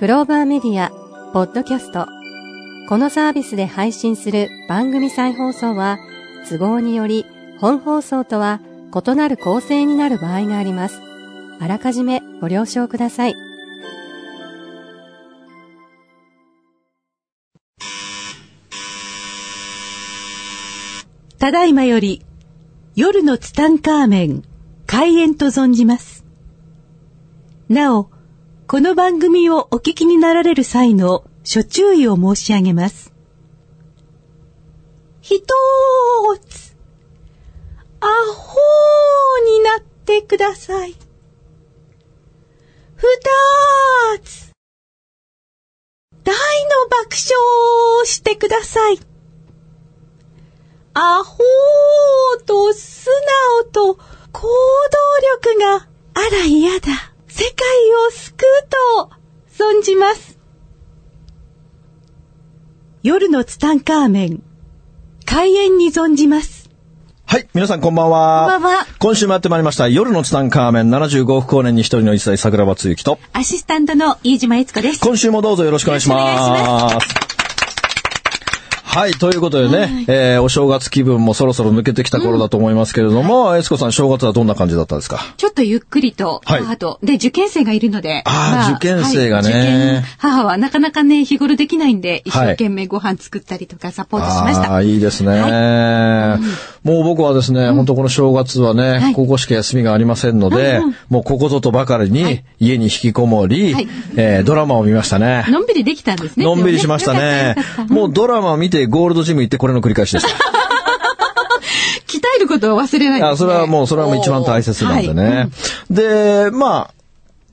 クローバーメディア、ポッドキャスト。このサービスで配信する番組再放送は、都合により本放送とは異なる構成になる場合があります。あらかじめご了承ください。ただいまより、夜のツタンカーメン、開演と存じます。なお、この番組をお聞きになられる際の諸注意を申し上げます。ひとーつ、アホーになってください。ふたーつ、大の爆笑をしてください。アホーと素直と行動力があら嫌だ。世界を救うと存じます。夜のツタンカーメン、開演に存じます。はい。皆さんこんばんは。こんばんは。今週もやってまいりました。夜のツタンカーメン75億光年に一人の一歳桜庭つゆきと。アシスタントの飯島悦子です。今週もどうぞよろしくお願いします。はい、ということでね、はい、えー、お正月気分もそろそろ抜けてきた頃だと思いますけれども、エスコさん、正月はどんな感じだったんですか？ちょっとゆっくりと、母と、はい、で、受験生がいるので。あ、まあ、受験生がね、はい、母はなかなかね、日頃できないんで、一生懸命ご飯作ったりとかサポートしました。ああ、いいですね、もう僕はですね、うん、本当この正月はね、高校試験休みがありませんので、うんうん、もうここぞとばかりに家に引きこもり、はい、えー、ドラマを見ましたね。のんびりできたんですね。のんびりしましたね。もうドラマを見てゴールドジム行ってこれの繰り返しでした。鍛えることを忘れない、ね、あ、それはもう、それはもう一番大切なんでね。はいうん、で、まあ、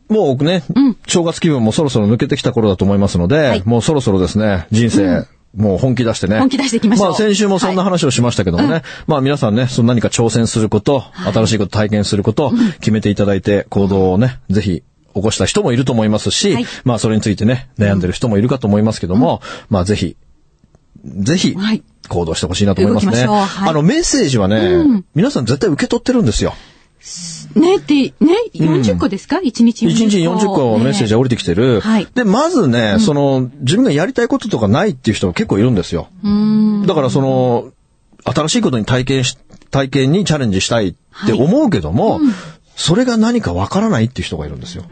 もうね、うん、正月気分もそろそろ抜けてきた頃だと思いますので、はい、もうそろそろですね、人生、うんもう本気出してね。本気出していきましょう。まあ先週もそんな話をしましたけどもね。はいまあ皆さんね、その何か挑戦すること、はい、新しいこと体験すること、決めていただいて行動をね、ぜひ起こした人もいると思いますし、はい、まあそれについてね、悩んでる人もいるかと思いますけども、まあぜひぜひ、行動してほしいなと思いますね。はい、あの、メッセージはね、うん、皆さん絶対受け取ってるんですよ。ねって、ね、40個ですか、うん、?1 日40個。1日40個メッセージが降りてきてる。ねはい、で、まずね、うん、その、自分がやりたいこととかないっていう人が結構いるんですよ。だからその、新しいことに体験し、体験にチャレンジしたいって思うけども、はいうん。それが何かわからないっていう人がいるんですよ。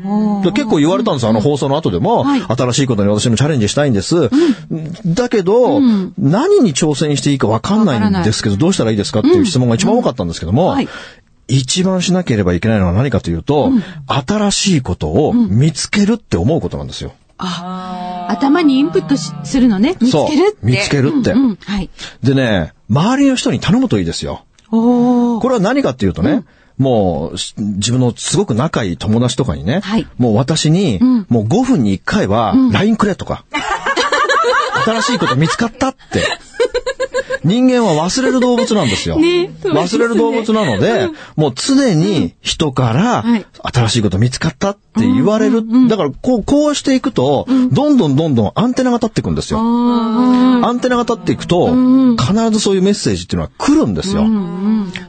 結構言われたんですあの放送の後でも、はい、新しいことに私もチャレンジしたいんです。うん、だけど、うん、何に挑戦していいかわかんないんですけど、どうしたらいいですかっていう質問が一番多かったんですけども、はい、一番しなければいけないのは何かというと、うん、新しいことを見つけるって思うことなんですよ。あ頭にインプットするのね。見つけるって。見つけるって、うんうん。はい、でね、周りの人に頼むといいですよ。これは何かっていうとね、もう、自分のすごく仲いい友達とかにね、はい、もう私に、うん、もう5分に1回は LINE くれとか、うん、新しいこと見つかったって。人間は忘れる動物なんですよ。ね、忘れる動物なので、うん、もう常に人から新しいこと見つかったって言われる。だからこう、こうしていくと、どんどんどんどんアンテナが立っていくんですよ。アンテナが立っていくと、必ずそういうメッセージっていうのは来るんですよ。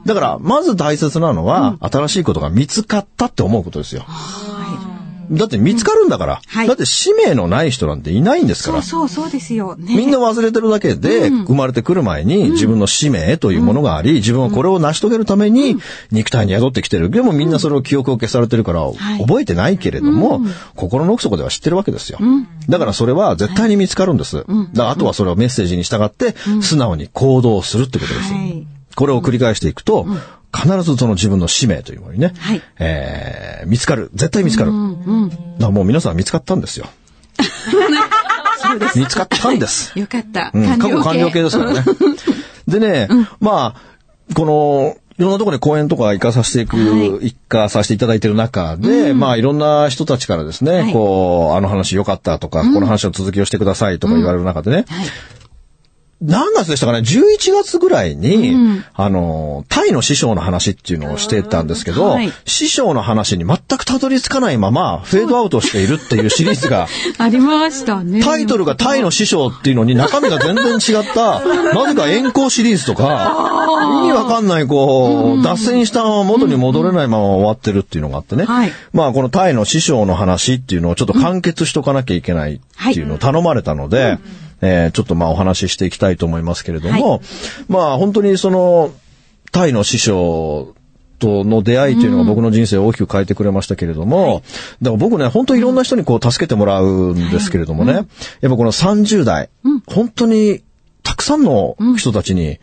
だから、まず大切なのは、新しいことが見つかったって思うことですよ。だって見つかるんだから、はい、だって使命のない人なんていないんですから。そうそうそうですよ、ね。みんな忘れてるだけで、生まれてくる前に自分の使命というものがあり、自分はこれを成し遂げるために肉体に宿ってきてる。でもみんなそれを記憶を消されてるから覚えてないけれども、心の奥底では知ってるわけですよ。だからそれは絶対に見つかるんです。だあとはそれをメッセージに従って素直に行動するってことです。これを繰り返していくと、必ずその自分の使命というものにね、はい、えー、見つかる。絶対見つかる。うんうん、だからもう皆さん見つかったんですよ。見つかったんです。よかった。うん、過去完了形ですからね。でね、うん、まあ、この、いろんなところに講演とか行かさせていく、はい、行かさせていただいている中で、うん、まあいろんな人たちからですね、はい、こう、あの話良かったとか、うん、この話の続きをしてくださいとか言われる中でね、はい、何月でしたかね ?11 月ぐらいに、うん、あの、タイの師匠の話っていうのをしてたんですけど、はい、師匠の話に全くたどり着かないまま、フェードアウトしているっていうシリーズが、ありましたね。タイトルがタイの師匠っていうのに中身が全然違った、なぜか遠行シリーズとか、意味わかんない、こう、脱線したまま元に戻れないまま終わってるっていうのがあってね。はい、まあ、このタイの師匠の話っていうのをちょっと完結しとかなきゃいけないっていうのを頼まれたので、はいえー、ちょっとまあお話ししていきたいと思いますけれども、はい、まあ本当にその、タイの師匠との出会いというのが僕の人生を大きく変えてくれましたけれども、うん、だから僕ね、本当いろんな人にこう助けてもらうんですけれどもね、やっぱこの30代、うん、本当にたくさんの人たちに、うん、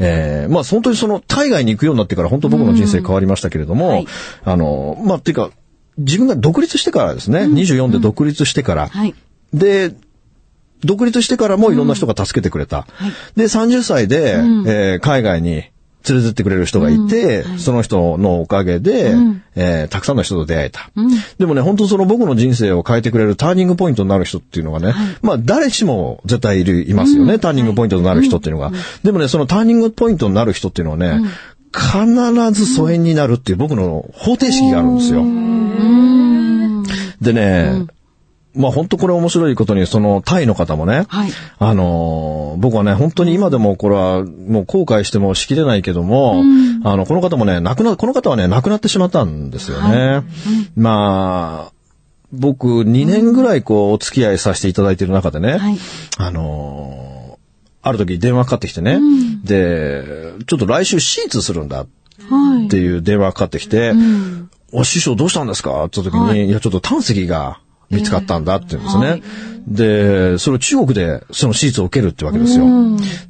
えー、まあ本当にその海外に行くようになってから本当僕の人生変わりましたけれども、はい、あの、まあっていうか、自分が独立してからですね、うん、24で独立してから、はい、で、独立してからもいろんな人が助けてくれた。はい、で、30歳で、うん、えー、海外に連れてってくれる人がいて、うん。はい、その人のおかげで、うん、えー、たくさんの人と出会えた。うん、でもね、本当その僕の人生を変えてくれるターニングポイントになる人っていうのがね、はい、まあ誰しも絶対いる、いますよね、ターニングポイントになる人っていうのが。でもね、そのターニングポイントになる人っていうのはね、必ず疎遠になるっていう僕の方程式があるんですよ。でね、まあ本当これ面白いことに、そのタイの方もね、はい、あのー、僕はね、本当に今でもこれはもう後悔してもしきれないけども、うん、あの、この方もね、亡くな、この方はね、亡くなってしまったんですよね。はい。うん、まあ、僕2年ぐらいこうお付き合いさせていただいている中でね、はい、あのー、ある時電話かかってきてね、うん、で、ちょっと来週手術するんだっていう電話かかってきて、お師匠どうしたんですかって言った時に、いや、ちょっと胆石が見つかったんだって言うんですね。で、それを中国でその手術を受けるってわけですよ。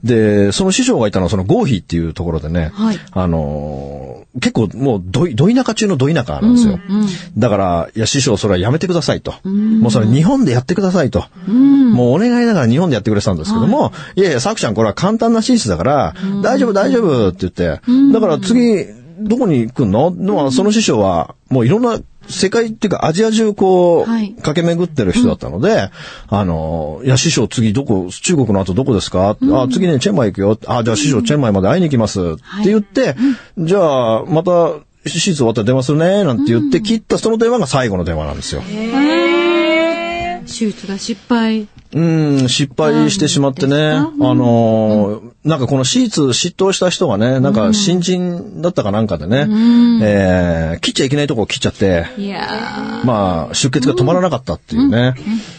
で、その師匠がいたのはその合肥っていうところでね、はい、あのー、結構もうど、ど田舎中のど田舎なんですよ。うんうん、だから、いや師匠それはやめてくださいと。もうそれ日本でやってくださいと。もうお願いだから日本でやってくれてたんですけども、はい、いやいや、さくちゃんこれは簡単な手術だから、大丈夫大丈夫って言って、だから次、どこに来んの？まあ、その師匠は、もういろんな世界っていうかアジア中こう、はい、駆け巡ってる人だったので、うん、あの、いや、師匠次どこ、中国の後どこですか、うん、あ、次ね、チェンマイ行くよ。あ、じゃあ師匠チェンマイまで会いに行きます。って言って、じゃあ、また、手術終わったら電話するね、なんて言って切ったその電話が最後の電話なんですよ。手術が失敗。うん、失敗してしまってね。あのー、なんかこの手術執刀した人がね、なんか新人だったかなんかでね、うん、えー、切っちゃいけないとこを切っちゃって、まあ、出血が止まらなかったっていうね。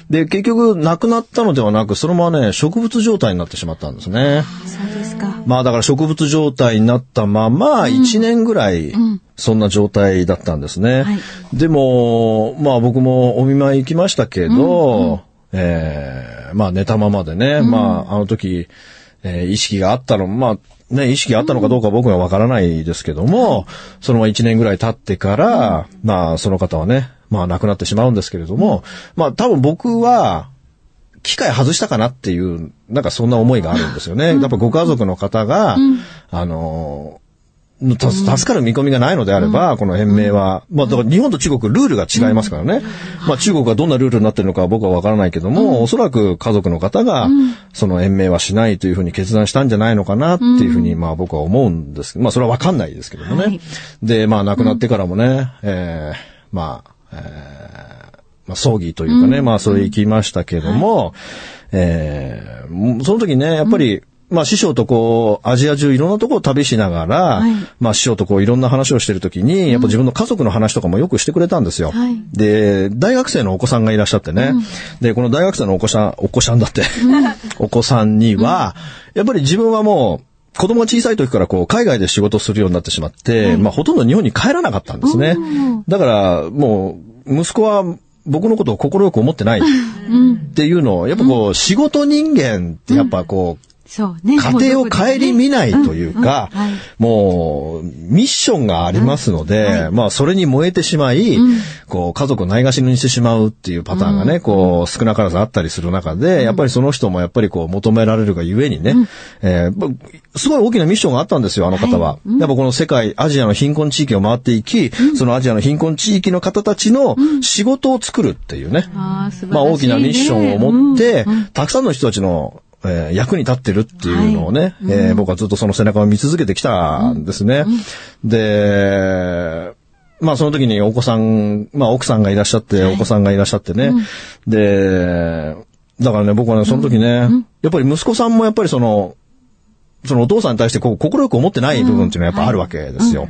で、結局亡くなったのではなく、そのままね、植物状態になってしまったんですね。そうですか。まあだから植物状態になったまま、1年ぐらい、そんな状態だったんですね。はい、でも、まあ僕もお見舞い行きましたけど、うんうん。えー、まあ寝たままでね、うん、まああの時、えー、意識があったの、まあね、意識があったのかどうか僕はわからないですけども、うん、そのまま1年ぐらい経ってから、うん、まあその方はね、まあ亡くなってしまうんですけれども、まあ多分僕は、機械外したかなっていう、なんかそんな思いがあるんですよね。やっぱご家族の方が、あの助かる見込みがないのであれば、うん、この返命は、まあ、だから日本と中国ルールが違いますからね。うん、まあ、中国がどんなルールになってるのか僕はわからないけども、うん、おそらく家族の方が、その延命はしないというふうに決断したんじゃないのかなっていうふうに、まあ僕は思うんですけど、まあそれはわかんないですけどもね。はい、で、まあ亡くなってからもね、えー、まあ、えー、まあ葬儀というかね、まあそれ行きましたけども、はい、えー、その時ね、やっぱり、まあ師匠とこう、アジア中いろんなところを旅しながら、はい、まあ師匠とこういろんな話をしてるときに、やっぱ自分の家族の話とかもよくしてくれたんですよ。はい、で、大学生のお子さんがいらっしゃってね。うん、で、この大学生のお子さん、お子さんだって、お子さんには、やっぱり自分はもう、子供が小さい時からこう、海外で仕事するようになってしまって、はい、まあほとんど日本に帰らなかったんですね。だから、もう、息子は僕のことを快く思ってないっていうのを、やっぱこう、仕事人間ってやっぱこう、そうね。家庭を顧みないというか、もう、ミッションがありますので、まあ、それに燃えてしまい、こう、家族をないがしろにしてしまうっていうパターンがね、こう、少なからずあったりする中で、やっぱりその人もやっぱりこう、求められるがゆえにね、えすごい大きなミッションがあったんですよ、あの方は。やっぱこの世界、アジアの貧困地域を回っていき、そのアジアの貧困地域の方たちの仕事を作るっていうね、まあ、大きなミッションを持って、たくさんの人たちのえー、役に立ってるっていうのをね、はい、えー、僕はずっとその背中を見続けてきたんですね。うん、で、まあその時にお子さん、まあ奥さんがいらっしゃって、お子さんがいらっしゃってね。で、だからね、僕はね、その時ね、やっぱり息子さんもやっぱりその、そのお父さんに対してこう心よく思ってない部分っていうのはやっぱあるわけですよ。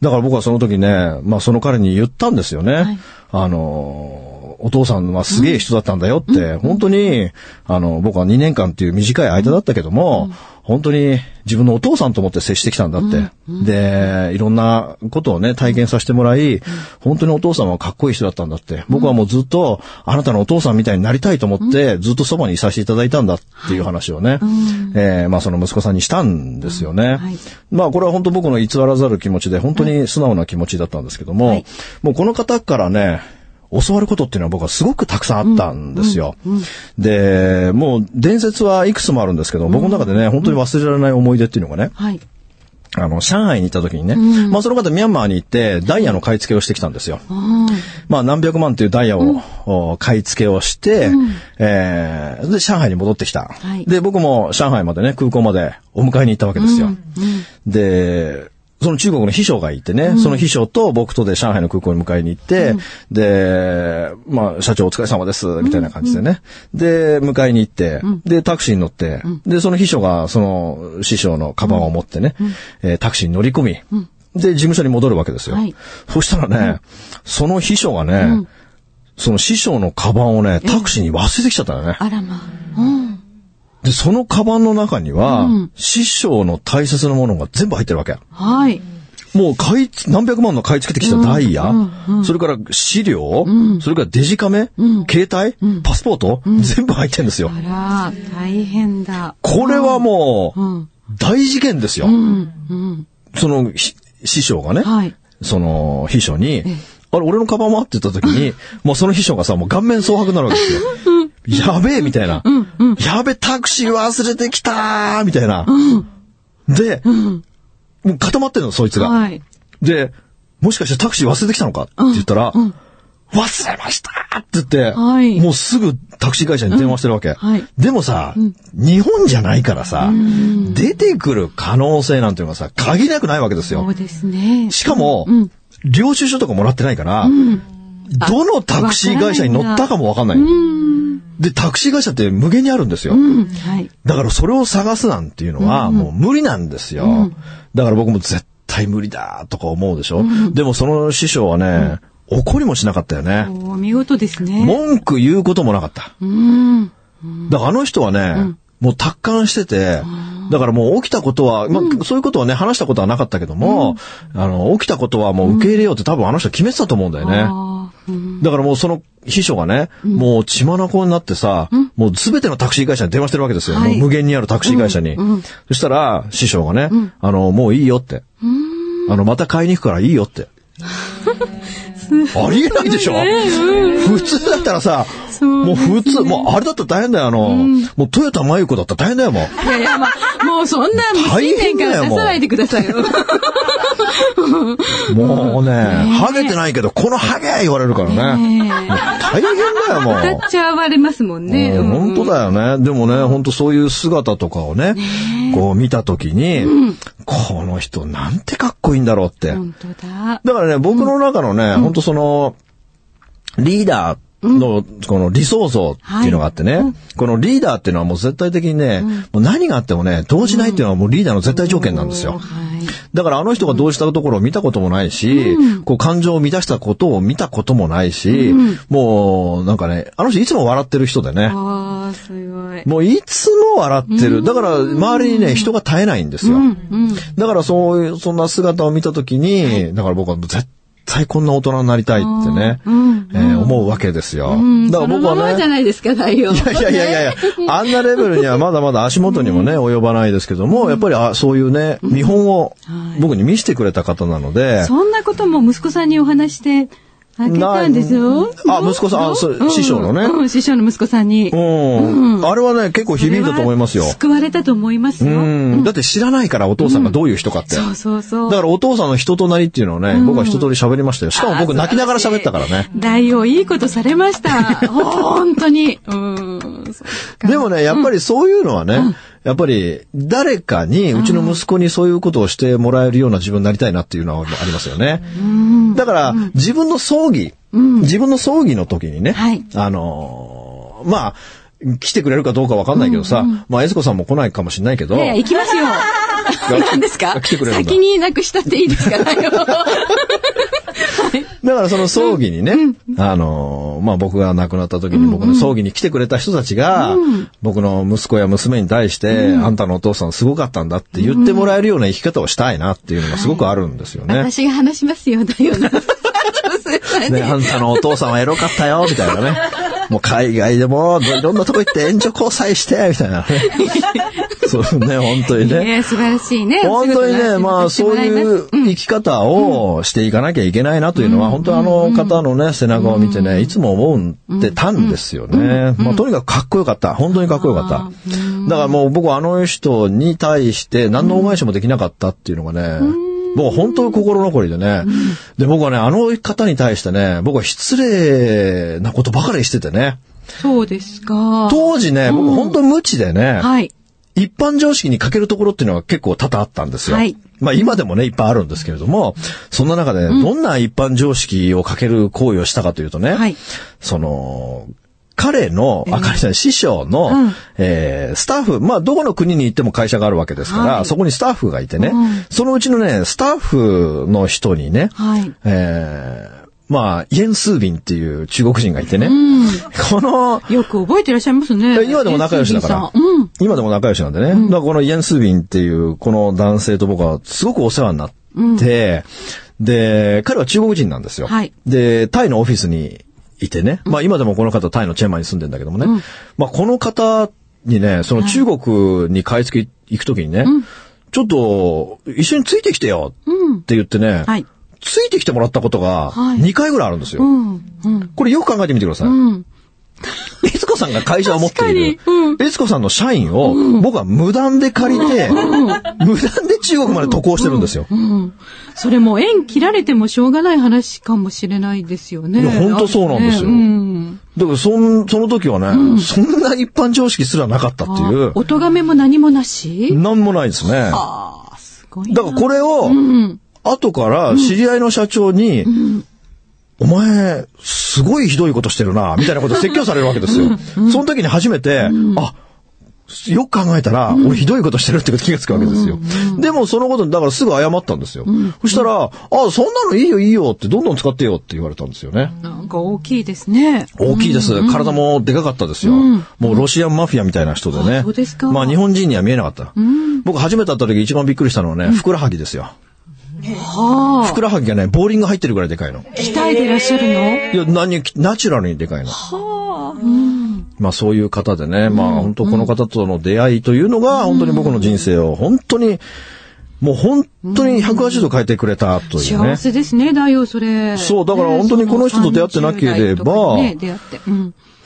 だから僕はその時ね、まあその彼に言ったんですよね。はい、あの、お父さんはすげえ人だったんだよって、本当に、あの、僕は2年間っていう短い間だったけども、本当に自分のお父さんと思って接してきたんだって。で、いろんなことをね、体験させてもらい、本当にお父さんはかっこいい人だったんだって。僕はもうずっと、あなたのお父さんみたいになりたいと思って、ずっとそばにいさせていただいたんだっていう話をね、えー、まあその息子さんにしたんですよね。まあこれは本当僕の偽らざる気持ちで、本当に素直な気持ちだったんですけども、もうこの方からね、教わることっていうのは僕はすごくたくさんあったんですよ。うんうん。うん、で、もう伝説はいくつもあるんですけど、僕の中でね、本当に忘れられない思い出っていうのがね、はい、あの、上海に行った時にね、うん、まあその方ミャンマーに行ってダイヤの買い付けをしてきたんですよ。うん、まあ何百万というダイヤを、うん、買い付けをして、うん、えー、で、上海に戻ってきた、はい、で、僕も上海までね、空港までお迎えに行ったわけですよ。で、その中国の秘書がいてね、うん、その秘書と僕とで上海の空港に迎えに行って、うん、で、まあ、社長お疲れ様です、みたいな感じでね。うん、で、迎えに行って、で、タクシーに乗って、で、その秘書がその師匠のカバンを持ってね、えー、タクシーに乗り込み、で、事務所に戻るわけですよ。はい、そしたらね、その秘書がね、その師匠のカバンをね、タクシーに忘れてきちゃったよね。あらまあ。で、そのカバンの中には、うん、師匠の大切なものが全部入ってるわけ。はい。もう買い、何百万の買い付けてきたダイヤ、うん。うん。うん、それから資料、うん、それからデジカメ、うん、携帯、パスポート、全部入ってるんですよ。あら、大変だ。これはもう、大事件ですよ。その、師匠がね、はい、その、秘書に、あれ、俺のカバンはって言った時に、もうその秘書がさ、もう顔面蒼白になるわけですよ。やべえみたいな。うんうん、やべえ、タクシー忘れてきたみたいな。うん、で、うん、もう固まってんの、そいつが。はい、で、もしかしてタクシー忘れてきたのか？って言ったら、忘れましたって言って、はい、もうすぐタクシー会社に電話してるわけ。はい、でもさ、日本じゃないからさ、出てくる可能性なんていうのはさ、限りなくないわけですよ。そうですね。しかも、領収書とかもらってないから、どのタクシー会社に乗ったかもわかんない。で、タクシー会社って無限にあるんですよ。うんはい、だからそれを探すなんていうのはもう無理なんですよ。うん、だから僕も絶対無理だとか思うでしょ。うん、でもその師匠はね、怒りもしなかったよね。お見事ですね。文句言うこともなかった。だからあの人はね、もう達観してて、だからもう起きたことは、まあ、そういうことはね、話したことはなかったけども、あの、起きたことはもう受け入れようって多分あの人決めてたと思うんだよね。だからもうその秘書がね、うん、もう血眼になってさ、うん、もうすべてのタクシー会社に電話してるわけですよ。はい、無限にあるタクシー会社に。うん、そしたら、師匠がね、あの、もういいよって。あの、また買いに行くからいいよって。ありえないでしょ、普通だったらさ、もう普通、もうあれだったら大変だよ、あの、うん、もう豊田真由子だったら大変だよ、もう。いやいや、まあ、もうそんな、新年から出さないでくださいよ。もうね、ハゲてないけど、このハゲ言われるからね。ね大変だよ、もう。歌っちゃわれますもんね。本当だよね。でもね、本当そういう姿とかをね、こう見たときに、この人なんてかっこいいんだろうって。本当だ。だからね、僕の中のね、本当その、リーダーの、この理想像っていうのがあってね、はい、このリーダーっていうのはもう絶対的にね、うん、もう何があってもね、動じないっていうのはもうリーダーの絶対条件なんですよ。うんはい、だからあの人が動じたところを見たこともないし、うん、こう感情を乱したことを見たこともないし、もうなんかね、あの人いつも笑ってる人でね。あすごい。もういつも笑ってる。だから周りにね、人が絶えないんですよ。だからそういう、そんな姿を見たときに、だから僕は絶対こんな大人になりたいってね、うんえー、思うわけですよ。だから僕はね。じゃないですか、代表。いやいやいやいや、あんなレベルにはまだまだ足元にもね、及ばないですけども、やっぱりあそういうね、見本を僕に見せてくれた方なので。そんなことも息子さんにお話して、あげたんですよ。あ、息子さん、あ、そう、師匠のね。うん、師匠の息子さんに。うん。あれはね、結構響いたと思いますよ。救われたと思いますよ。うん。だって知らないからお父さんがどういう人かって。そうそうそう。だからお父さんの人となりっていうのをね、僕は一通り喋りましたよ。しかも僕泣きながら喋ったからね。大王いいことされました。本当に。うん。でもね、やっぱりそういうのはね、やっぱり誰かに、うちの息子にそういうことをしてもらえるような自分になりたいなっていうのはありますよね。だから、自分の葬儀、自分の葬儀の時にね、あのまあ、来てくれるかどうかわかんないけどさ、まあ、エスコさんも来ないかもしれないけど。いや行きますよ。何ですか？先になくしたっていいですか？だからその葬儀にね、あの、まあ、僕が亡くなった時に僕の葬儀に来てくれた人たちが、僕の息子や娘に対して、あんたのお父さんすごかったんだって言ってもらえるような生き方をしたいなっていうのがすごくあるんですよね。私が話しますよ、だよな。ね、あんたのお父さんはエロかったよ、みたいなね。もう海外でも、いろんなとこ行って援助交際して、みたいなね。そうね、本当にね。素晴らしいね。本当にね、まあそういう生き方をしていかなきゃいけないなというのは、本当あの方のね、背中を見てね、いつも思ってたんですよね。まあとにかくかっこよかった。本当にかっこよかった。だからもう僕はあの人に対して何のお返しもできなかったっていうのがね、もう本当に心残りでね。で、僕はね、あの方に対してね、僕は失礼なことばかりしててね。そうですか。当時ね、僕本当無知でね。はい。一般常識に欠けるところっていうのは結構多々あったんですよ。はい。まあ今でもね、いっぱいあるんですけれども、そんな中で、どんな一般常識を欠ける行為をしたかというとね、はい。その、彼の、あかりさん、師匠の、うん、えー、スタッフ、まあ、どこの国に行っても会社があるわけですから、はい、そこにスタッフがいてね、うん、そのうちのね、スタッフの人にね、はい、えー、まあ、イエン・スービンっていう中国人がいてね。うん、この、よく覚えてらっしゃいますね。今でも仲良しだから。うん、今でも仲良しなんでね。うん、だからこのイエン・スービンっていうこの男性と僕はすごくお世話になって、で、彼は中国人なんですよ。はい、で、タイのオフィスにいてね。まあ今でもこの方タイのチェンマイに住んでんだけどもね。まあこの方にね、その中国に買い付け行くときにね、ちょっと一緒についてきてよって言ってね、はいついてきてもらったことが2回ぐらいあるんですよ。これよく考えてみてください。エツコさんが会社を持っている、エツコさんの社員を僕は無断で借りて、無断で中国まで渡航してるんですよ。それも縁切られてもしょうがない話かもしれないですよね。いや、本当そうなんですよ。だからそん、その時はね、そんな一般常識すらなかったっていう。お咎めも何もなし？何もないですね。だからこれを、後から知り合いの社長に、お前、すごいひどいことしてるな、みたいなこと説教されるわけですよ。その時に初めて、あ、よく考えたら、俺ひどいことしてるってこと気がつくわけですよ。でもそのことに、だからすぐ謝ったんですよ。そしたら、あ、そんなのいいよいいよって、どんどん使ってよって言われたんですよね。なんか大きいですね。大きいです。体もでかかったですよ。もうロシアンマフィアみたいな人でね。そうですか。まあ日本人には見えなかった。僕初めて会った時一番びっくりしたのはね、ふくらはぎですよ。はあ。ふくらはぎがね、ボーリング入ってるぐらいでかいの。鍛えてらっしゃるの？いや、何、ナチュラルにでかいの。はあ。うん、まあそういう方でね、まあ本当この方との出会いというのが、本当に僕の人生を本当に、もう本当に180度変えてくれたというね。幸せですね、だよ、それ。そう、だから本当にこの人と出会ってなければ、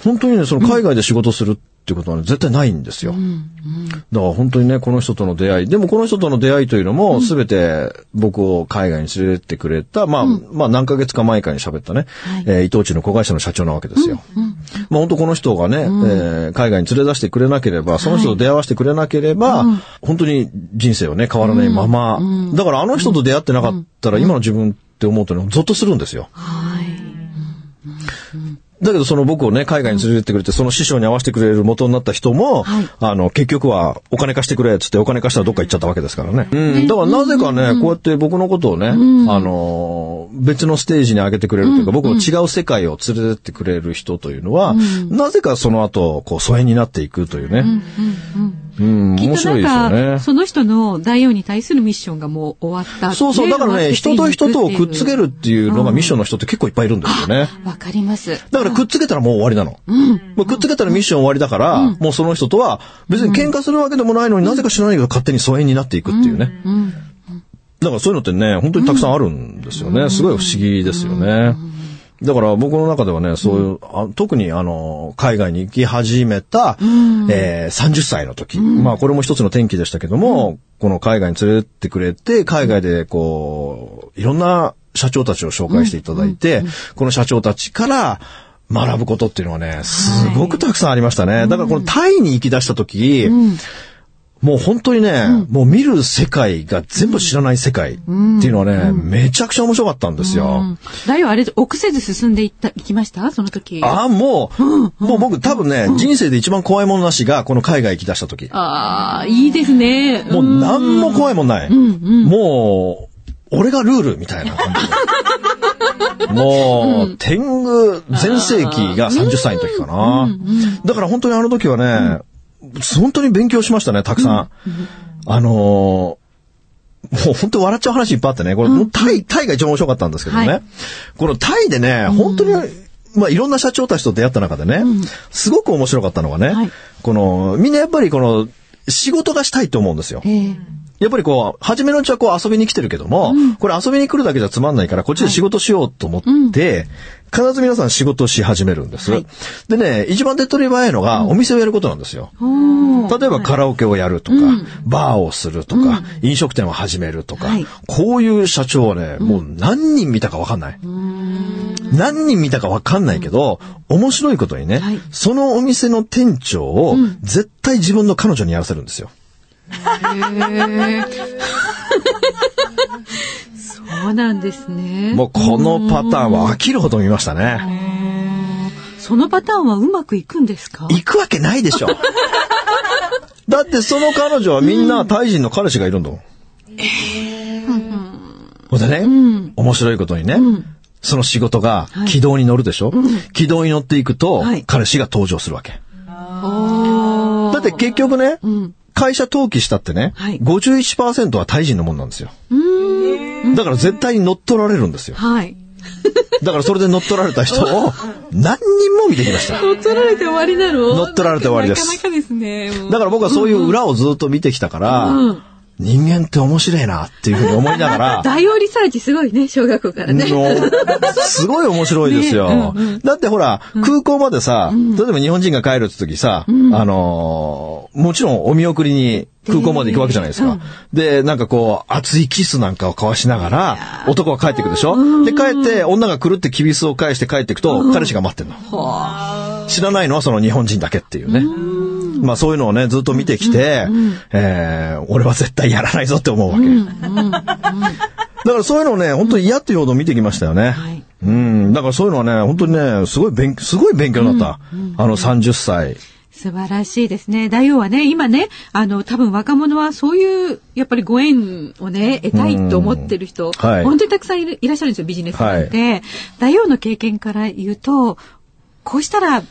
本当にね、その海外で仕事するっていうことは、ね、絶対ないんですよ。うんうん、だから本当にね、この人との出会い。でもこの人との出会いというのも、すべて僕を海外に連れてってくれた、まあ、うん、まあ何ヶ月か前かに喋ったね、はい、えー、伊藤忠の子会社の社長なわけですよ。まあ本当この人がね、うん、えー、海外に連れ出してくれなければ、その人と出会わせてくれなければ、はい、本当に人生をね、変わらないまま、だからあの人と出会ってなかったら、今の自分って思うとね、ゾッとするんですよ。はいだけどその僕をね、海外に連れてってくれて、その師匠に合わせてくれる元になった人も、はい、あの、結局はお金貸してくれっつってお金貸したらどっか行っちゃったわけですからね。うん。だからなぜかね、こうやって僕のことをね、あの、別のステージに上げてくれるというか、僕の違う世界を連れてってくれる人というのは、なぜかその後、こう、疎遠になっていくというね。うん、面白いですよね。その人の大王に対するミッションがもう終わった。そうそう、だからね、人と人とをくっつけるっていうのがミッションの人って結構いっぱいいるんですよね。わかります。だからくっつけたらもう終わりなの。うん。くっつけたらミッション終わりだから、うん、もうその人とは別に喧嘩するわけでもないのになぜか知らないけど勝手に疎遠になっていくっていうね。うん。だからそういうのってね、本当にたくさんあるんですよね。すごい不思議ですよね。だから僕の中ではね、そういう、あ特にあの、海外に行き始めた、えー、30歳の時、まあこれも一つの転機でしたけども、この海外に連れてってくれて、海外でこう、いろんな社長たちを紹介していただいて、この社長たちから学ぶことっていうのはね、すごくたくさんありましたね。だからこのタイに行き出した時、もう本当にね、うん、もう見る世界が全部知らない世界っていうのはね、うん、めちゃくちゃ面白かったんですよ。だよ、あれ、臆せず進んでいった、行きました？その時。ああ、もう、うん、もう僕多分ね、人生で一番怖いものなしが、この海外行き出した時。ああ、いいですね。もう何も怖いもんない。もう、俺がルールみたいな感じで。もう、天狗全盛期が30歳の時かな。だから本当にあの時はね、本当に勉強しましたね、たくさん。あのー、もう本当笑っちゃう話いっぱいあってね、これ、うん、タイ、タイが一番面白かったんですけどね。はい、このタイでね、本当に、まあいろんな社長たちと出会った中でね、うん、すごく面白かったのがね、はい、この、みんなやっぱりこの、仕事がしたいと思うんですよ。やっぱりこう、初めのうちはこう遊びに来てるけども、うん、これ遊びに来るだけじゃつまんないから、こっちで仕事しようと思って、はい必ず皆さん仕事をし始めるんです。はい、でね、一番手っ取り早いのが、お店をやることなんですよ。うん、例えばカラオケをやるとか、うん、バーをするとか、飲食店を始めるとか、こういう社長はね、もう何人見たかわかんない。何人見たかわかんないけど、面白いことにね、はい、そのお店の店長を絶対自分の彼女にやらせるんですよ。そうなんですね。もうこのパターンは飽きるほど見ましたね。そのパターンはうまくいくんですか？行くわけないでしょ。だってその彼女はみんなタイ人の彼氏がいるんだもん。ええー。ほ、んでね、うん、面白いことにね、うん、その仕事が軌道に乗るでしょ、はい、軌道に乗っていくと、はい、彼氏が登場するわけ。だって結局ね、うん、会社登記したってね、はい、51%はタイ人のもんなんですよ。だから絶対に乗っ取られるんですよ。はい。だからそれで乗っ取られた人を何人も見てきました。乗っ取られて終わりなの？乗っ取られて終わりです。なかなかですね。だから僕はそういう裏をずっと見てきたから、うん人間って面白いなっていうふうに思いながら。大王リサーチすごいね、小学校からね。すごい面白いですよ。ねうんうん、だってほら、空港までさ、うん、例えば日本人が帰るって時さ、うん、あのー、もちろんお見送りに空港まで行くわけじゃないですか。で、なんかこう、熱いキスなんかを交わしながら、男は帰っていくでしょ？で、帰って、女が来るってキビスを返して帰っていくと、彼氏が待ってんの。知らないのはその日本人だけっていうね。まあそういうのをね、ずっと見てきて、えー、俺は絶対やらないぞって思うわけ。だからそういうのをね、本当に嫌っていうほど見てきましたよね。はい、うん。だからそういうのはね、本当にね、すごい勉、すごい勉強になった。あの30歳。素晴らしいですね。大王はね、今ね、あの、多分若者はそういう、やっぱりご縁をね、得たいと思ってる人、はい、本当にたくさんいるいらっしゃるんですよ、ビジネスなんで。はい、大王の経験から言うと、こうしたら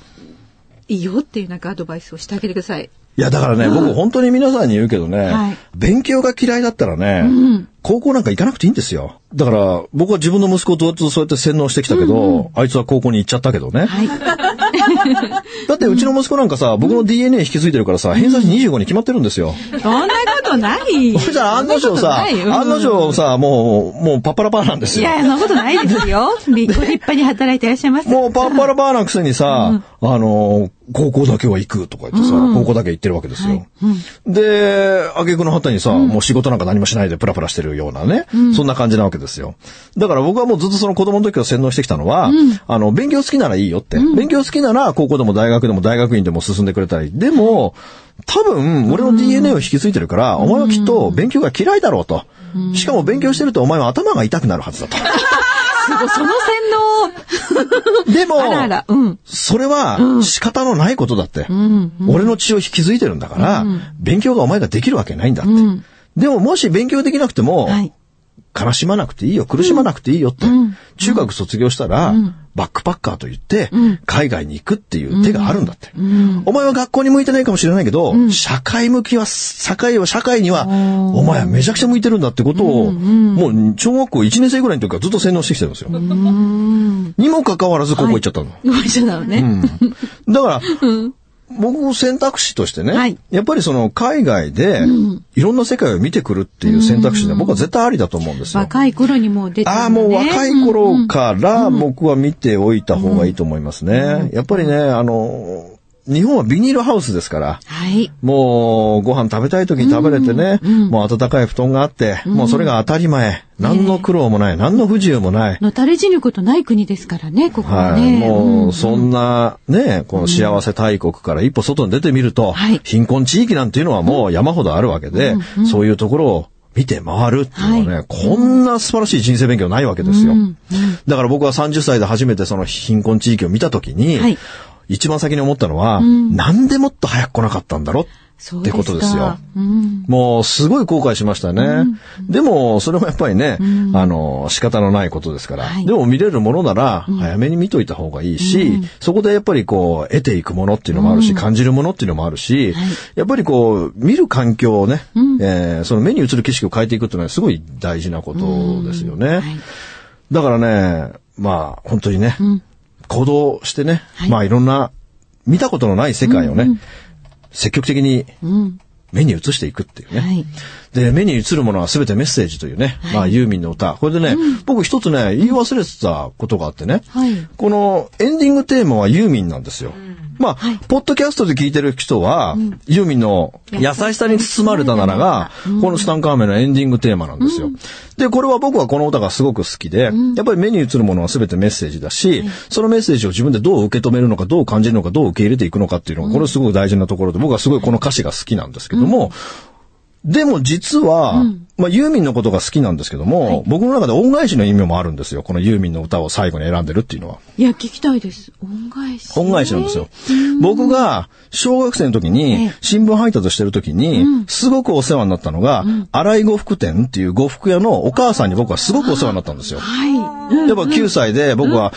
いいよっていうなんかアドバイスをしてあげてください。いや、だからね、うん、僕本当に皆さんに言うけどね、はい、勉強が嫌いだったらね、うん、高校なんか行かなくていいんですよ。だから、僕は自分の息子とずっとそうやって洗脳してきたけど、うんうん、あいつは高校に行っちゃったけどね。はい、だってうちの息子なんかさ、僕の DNA 引き継いでるからさ、偏差値25に決まってるんですよ。そんなことないそしたら案の定さ、案の定さ、もう、もうパッパラパーなんですよ。いや、そんなことないですよ。立派に働いていらっしゃいます。もうパッパラパーなくせにさ、あの、高校だけは行くとか言ってさ、うん、高校だけ行ってるわけですよ。はいうん、で、挙句の果てにさ、うん、もう仕事なんか何もしないでプラプラしてるようなね、そんな感じなわけですよ。だから僕はもうずっとその子供の時から洗脳してきたのは、あの、勉強好きならいいよって。勉強好きなら高校でも大学でも大学院でも進んでくれたり。でも、多分、俺の DNA を引き継いでるから、お前はきっと勉強が嫌いだろうと。しかも勉強してるとお前は頭が痛くなるはずだと。その洗脳。でも、あらあら。うん、それは仕方のないことだって。うんうん、俺の血を引き継いでるんだから、勉強がお前ができるわけないんだって。でももし勉強できなくても、はい、悲しまなくていいよ、苦しまなくていいよって。うん、中学卒業したら、うん、バックパッカーと言って、海外に行くっていう手があるんだって。お前は学校に向いてないかもしれないけど、社会向きは、社会は、社会には、お前はめちゃくちゃ向いてるんだってことを、もう小学校1年生ぐらいの時からずっと洗脳してきてるんですよ。にもかかわらずここ行っちゃったの。はい、っちゃったのね。だから、僕選択肢としてね、はい、やっぱりその海外でいろんな世界を見てくるっていう選択肢で僕は絶対ありだと思うんですよ。若い頃にも出て、ね、ああ、もう若い頃から僕は見ておいた方がいいと思いますね。やっぱりね、あの、日本はビニールハウスですから、はい、もうご飯食べたい時に食べれてね、うんうん、もう暖かい布団があって、うん、もうそれが当たり前。何の苦労もない、何の不自由もない。のたれ死ぬことない国ですからね、ここはね。はい、もう、そんなね、この幸せ大国から一歩外に出てみると、貧困地域なんていうのはもう山ほどあるわけで、そういうところを見て回るっていうのはね、はい、こんな素晴らしい人生勉強ないわけですよ。うんうん、だから僕は30歳で初めてその貧困地域を見たときに、はい、一番先に思ったのは、うん、なんでもっと早く来なかったんだろ？ってことですよ。うん、もうすごい後悔しましたね。うん、でも、それもやっぱりね、うん、あの、仕方のないことですから。はい、でも見れるものなら、早めに見といた方がいいし、そこでやっぱりこう、得ていくものっていうのもあるし、感じるものっていうのもあるし、はい、やっぱりこう、見る環境をね、えー、その目に映る景色を変えていくっていうのはすごい大事なことですよね。はい、だからね、まあ、本当にね、行動してね、はい、まあいろんな見たことのない世界をね、うんうん、積極的に目に映していくっていうね。はい、で、目に映るものは全てメッセージというね、はい、まあユーミンの歌。これでね、うん、僕一つね、言い忘れてたことがあってね、はい、このエンディングテーマはユーミンなんですよ。うんまあ、はい、ポッドキャストで聞いてる人は、うん、ユーミンの優しさに包まれたならが、このスタンカーメンのエンディングテーマなんですよ。うん、で、これは僕はこの歌がすごく好きで、うん、やっぱり目に映るものは全てメッセージだし、そのメッセージを自分でどう受け止めるのか、どう感じるのか、どう受け入れていくのかっていうのが、これすごく大事なところで、僕はすごいこの歌詞が好きなんですけども、でも実は、まあ、ユーミンのことが好きなんですけども、はい、僕の中で恩返しの意味もあるんですよ。このユーミンの歌を最後に選んでるっていうのは。いや、聞きたいです。恩返し。恩返しなんですよ。僕が小学生の時に、新聞配達してる時に、すごくお世話になったのが、荒井呉服店っていう呉服屋のお母さんに僕はすごくお世話になったんですよ。はい。やっぱ9歳で僕は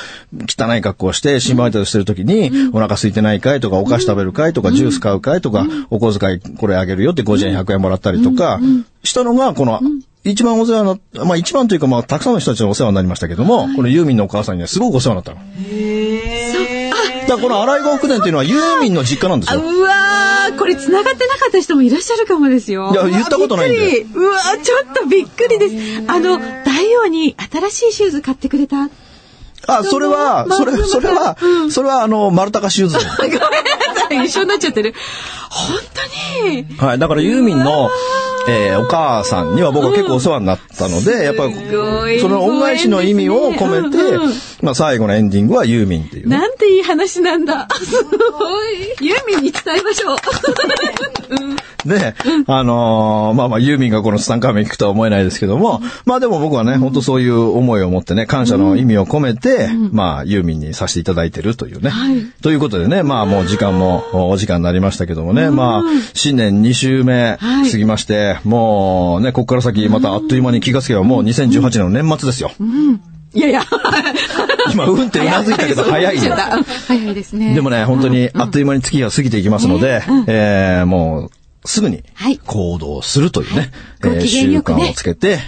汚い格好をして新聞配達してる時に、お腹空いてないかいとか、お菓子食べるかいとか、ジュース買うかいとか、お小遣いこれあげるよって50円100円もらったりとか、したのが、この、一番お世話になまあ一番というかまあたくさんの人たちにお世話になりましたけども、このユーミンのお母さんにはすごくお世話になったの。へだからこの荒井呉服店っていうのはユーミンの実家なんですよ。うわー、これ繋がってなかった人もいらっしゃるかもですよ。いや、言ったことないんで。うわー、ちょっとびっくりです。あの、大王に新しいシューズ買ってくれた？あ、それは、それ、それは、それはあの、丸高シューズ。ごめんなさい、一緒になっちゃってる。本当に。はい、だからユーミンの、えー、お母さんには僕は結構お世話になったので、やっぱり、その恩返しの意味を込めて、まあ最後のエンディングはユーミンっていう、なんていい話なんだ。すごい。ユーミンに伝えましょう。で、あのー、まあまあユーミンがこのスタンカーメン聞くとは思えないですけども、まあでも僕はね、本当そういう思いを持ってね、感謝の意味を込めて、まあユーミンにさせていただいてるというね。はい、ということでね、まあもう時間もお時間になりましたけどもね、まあ新年2週目過ぎまして、もうね、ここから先またあっという間に気がつけばもう2018年の年末ですよ。うん。いやいや。今、うんってうなずいたけど早いよ。早いですね。でもね、本当にあっという間に月が過ぎていきますので、えー、もう、すぐに行動するというね、はい、えー、習慣をつけて、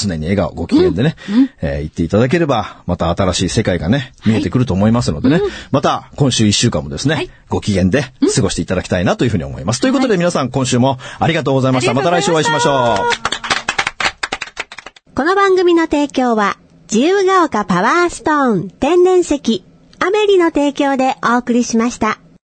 常に笑顔、ご機嫌でね、うん。えー、言っていただければ、また新しい世界がね、見えてくると思いますのでね、はい、また今週一週間もですね、はい、ご機嫌で過ごしていただきたいなというふうに思います。ということで皆さん今週もありがとうございました。また来週お会いしましょう。この番組の提供は、自由が丘パワーストーン天然石、アメリの提供でお送りしました。